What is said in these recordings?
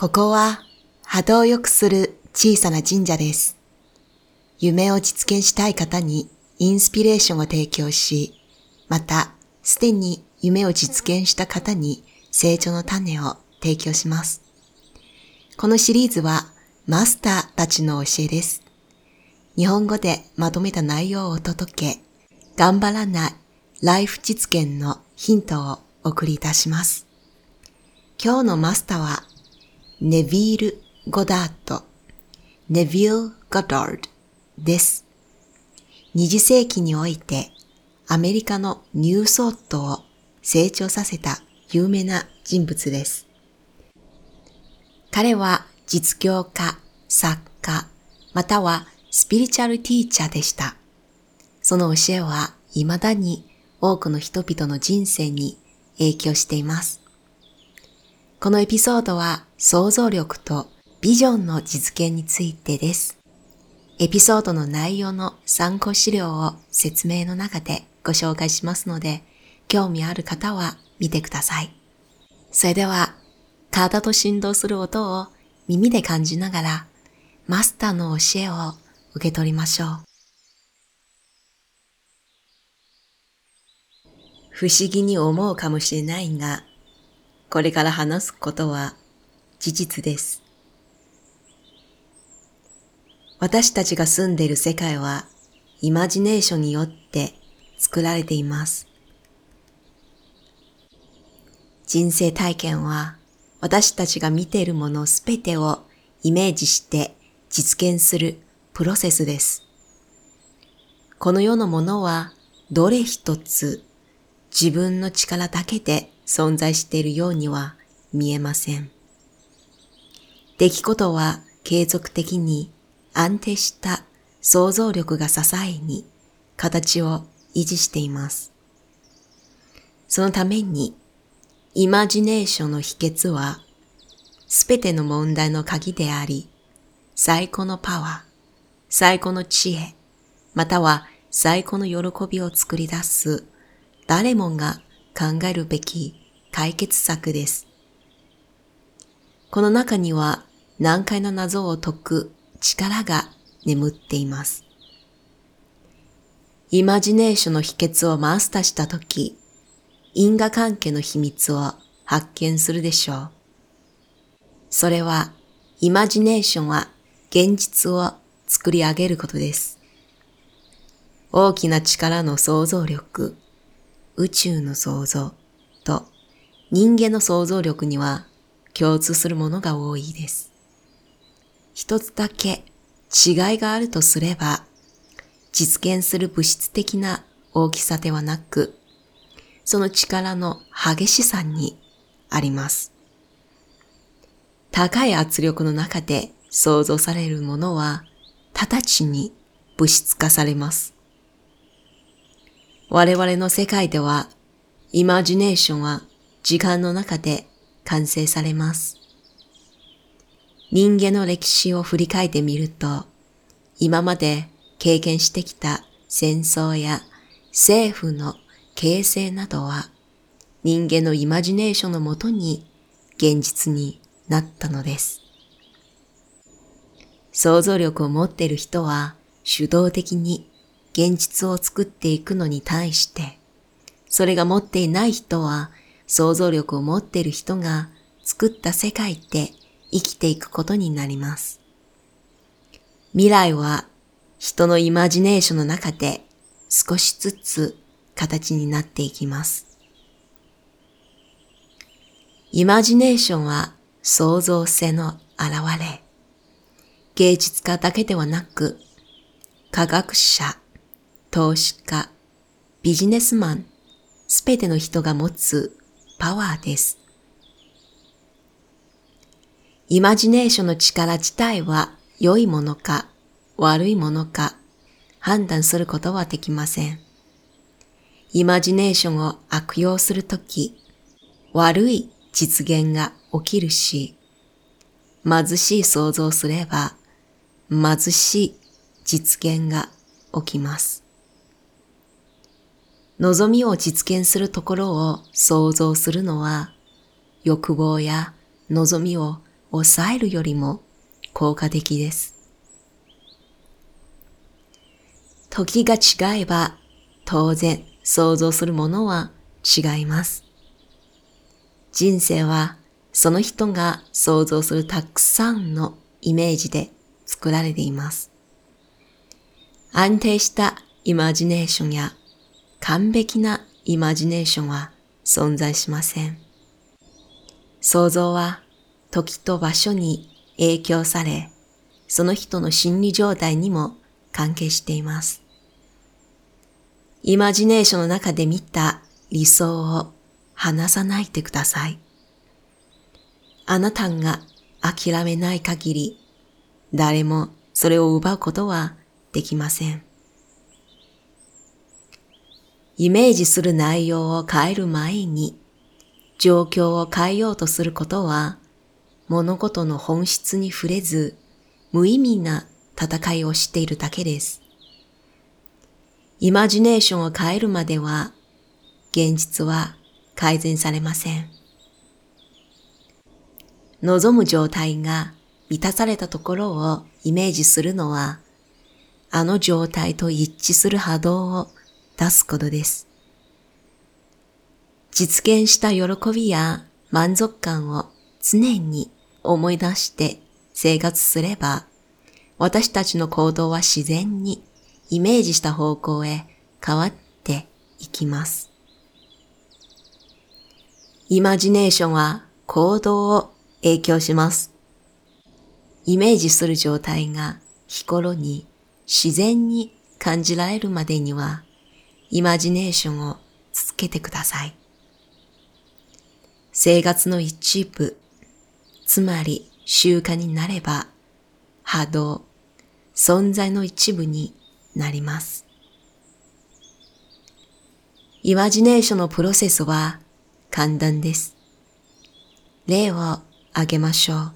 ここは波動を良くする小さな神社です。夢を実現したい方にインスピレーションを提供し、またすでに夢を実現した方に成長の種を提供します。このシリーズはマスターたちの教えです。日本語でまとめた内容をお届け、頑張らないライフ実現のヒントをお送りいたします。今日のマスターはネビール・ゴダート、ネビル・ゴダードです。二次世紀においてアメリカのニューソートを成長させた有名な人物です。彼は実業家、作家、またはスピリチュアルティーチャーでした。その教えは未だに多くの人々の人生に影響しています。このエピソードは想像力とビジョンの実現についてです。エピソードの内容の参考資料を説明の中でご紹介しますので、興味ある方は見てください。それでは、体と振動する音を耳で感じながら、マスターの教えを受け取りましょう。不思議に思うかもしれないが、これから話すことは事実です。私たちが住んでいる世界はイマジネーションによって作られています。人生体験は私たちが見ているものすべてをイメージして実現するプロセスです。この世のものはどれ一つ自分の力だけで存在しているようには見えません。出来事は継続的に安定した想像力が支えに形を維持しています。そのために、イマジネーションの秘訣は、すべての問題の鍵であり、最高のパワー、最高の知恵、または最高の喜びを作り出す誰もが考えるべき解決策です。この中には難解な謎を解く力が眠っています。イマジネーションの秘訣をマスターしたとき、因果関係の秘密を発見するでしょう。それは、イマジネーションは現実を作り上げることです。大きな力の想像力、宇宙の創造と人間の想像力には共通するものが多いです。一つだけ違いがあるとすれば、実現する物質的な大きさではなく、その力の激しさにあります。高い圧力の中で想像されるものは、直ちに物質化されます。我々の世界では、イマジネーションは時間の中で完成されます。人間の歴史を振り返ってみると、今まで経験してきた戦争や政府の形成などは人間のイマジネーションのもとに現実になったのです。想像力を持っている人は主導的に現実を作っていくのに対して、それが持っていない人は想像力を持っている人が作った世界って生きていくことになります。未来は人のイマジネーションの中で少しずつ形になっていきます。イマジネーションは創造性の現れ。芸術家だけではなく、科学者、投資家、ビジネスマン、すべての人が持つパワーです。イマジネーションの力自体は良いものか悪いものか判断することはできません。イマジネーションを悪用するとき、悪い実現が起きるし、貧しい想像すれば、貧しい実現が起きます。望みを実現するところを想像するのは、欲望や望みを抑えるよりも効果的です。時が違えば当然想像するものは違います。人生はその人が想像するたくさんのイメージで作られています。安定したイマジネーションや完璧なイマジネーションは存在しません。想像は時と場所に影響され、その人の心理状態にも関係しています。イマジネーションの中で見た理想を話さないでください。あなたが諦めない限り、誰もそれを奪うことはできません。イメージする内容を変える前に、状況を変えようとすることは、物事の本質に触れず、無意味な戦いをしているだけです。イマジネーションを変えるまでは、現実は改善されません。望む状態が満たされたところをイメージするのは、あの状態と一致する波動を出すことです。実現した喜びや満足感を常に思い出して生活すれば、私たちの行動は自然にイメージした方向へ変わっていきます。イマジネーションは行動を影響します。イメージする状態が日頃に自然に感じられるまでには、イマジネーションを続けてください。生活の一部、つまり習慣になれば、波動、存在の一部になります。イマジネーションのプロセスは簡単です。例を挙げましょう。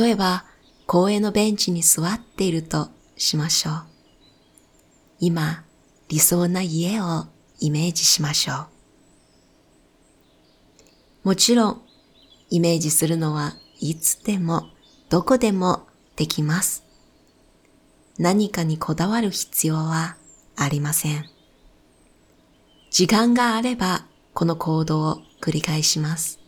例えば、公園のベンチに座っているとしましょう。今、理想な家をイメージしましょう。もちろん、イメージするのはいつでも、どこでもできます。何かにこだわる必要はありません。時間があればこの行動を繰り返します。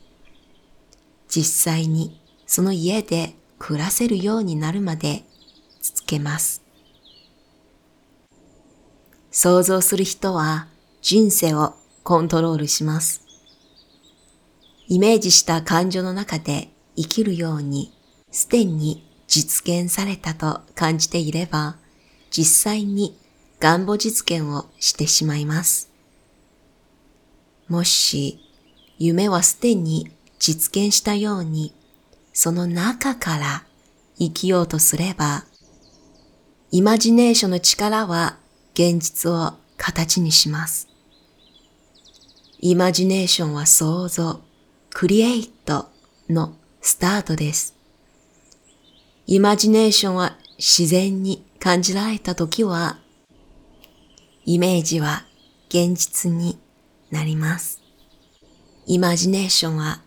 実際にその家で暮らせるようになるまで続けます。想像する人は人生をコントロールします。イメージした感情の中で生きるようにすでに実現されたと感じていれば実際に願望実現をしてしまいます。もし夢はすでに実現したように、その中から生きようとすれば、イマジネーションの力は現実を形にします。イマジネーションは想像、クリエイトのスタートです。イマジネーションは自然に感じられたときは、イメージは現実になります。イマジネーションは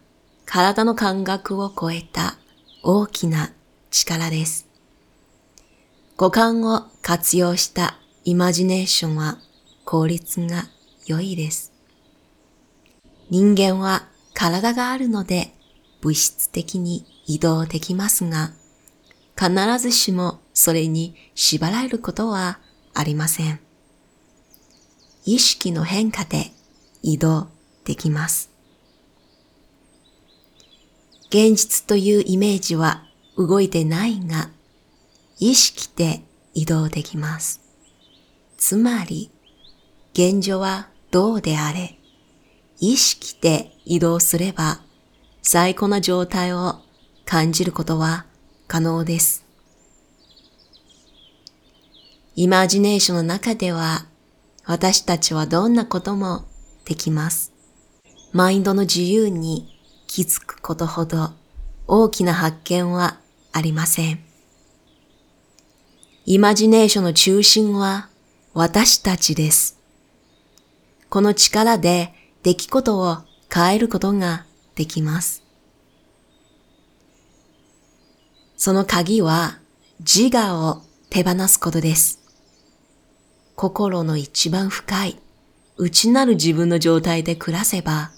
体の感覚を超えた大きな力です。五感を活用したイマジネーションは効率が良いです。人間は体があるので物質的に移動できますが、必ずしもそれに縛られることはありません。意識の変化で移動できます。現実というイメージは動いてないが、意識で移動できます。つまり、現状はどうであれ、意識で移動すれば、最高な状態を感じることは可能です。イマジネーションの中では、私たちはどんなこともできます。マインドの自由に気づくことほど大きな発見はありません。イマジネーションの中心は私たちです。この力で出来事を変えることができます。その鍵は自我を手放すことです。心の一番深い内なる自分の状態で暮らせば、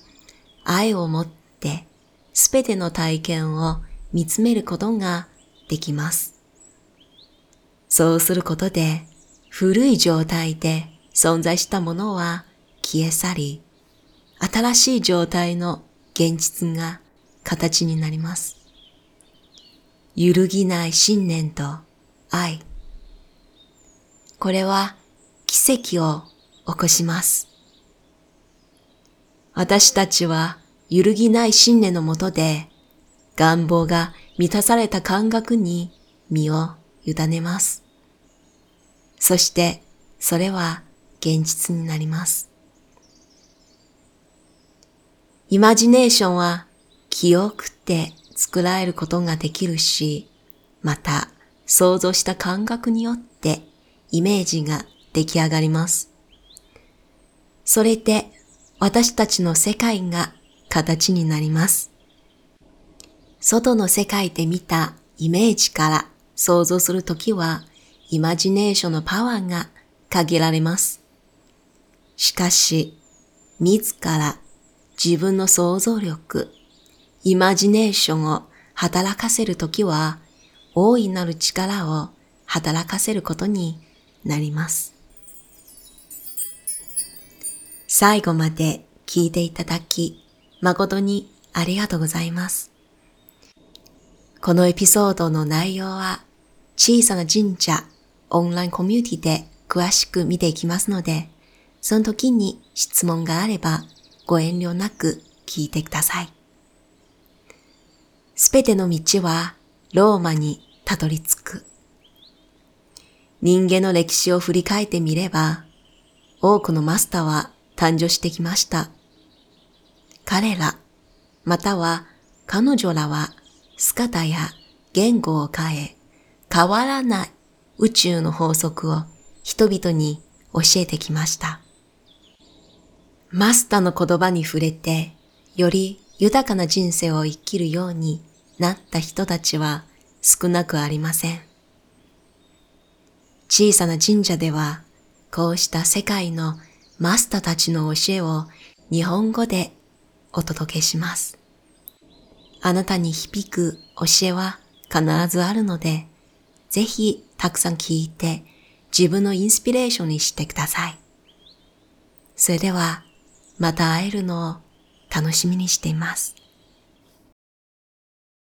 愛を持ってすべての体験を見つめることができます。そうすることで、古い状態で存在したものは消え去り、新しい状態の現実が形になります。揺るぎない信念と愛。これは奇跡を起こします。私たちは揺るぎない信念のもとで願望が満たされた感覚に身を委ねます。そしてそれは現実になります。イマジネーションは記憶って作られることができるし、また想像した感覚によってイメージが出来上がります。それで私たちの世界が形になります。外の世界で見たイメージから想像するときは、イマジネーションのパワーが限られます。しかし、自ら自分の想像力、イマジネーションを働かせるときは、大いなる力を働かせることになります。最後まで聞いていただき、誠にありがとうございます。このエピソードの内容は、小さな神社オンラインコミュニティで詳しく見ていきますので、その時に質問があればご遠慮なく聞いてください。すべての道はローマにたどり着く。人間の歴史を振り返ってみれば、多くのマスターは誕生してきました。彼ら、または彼女らは姿や言語を変え、変わらない宇宙の法則を人々に教えてきました。マスターの言葉に触れて、より豊かな人生を生きるようになった人たちは少なくありません。小さな神社では、こうした世界のマスターたちの教えを日本語でお届けします。あなたに響く教えは必ずあるので、ぜひたくさん聞いて自分のインスピレーションにしてください。それではまた会えるのを楽しみにしています。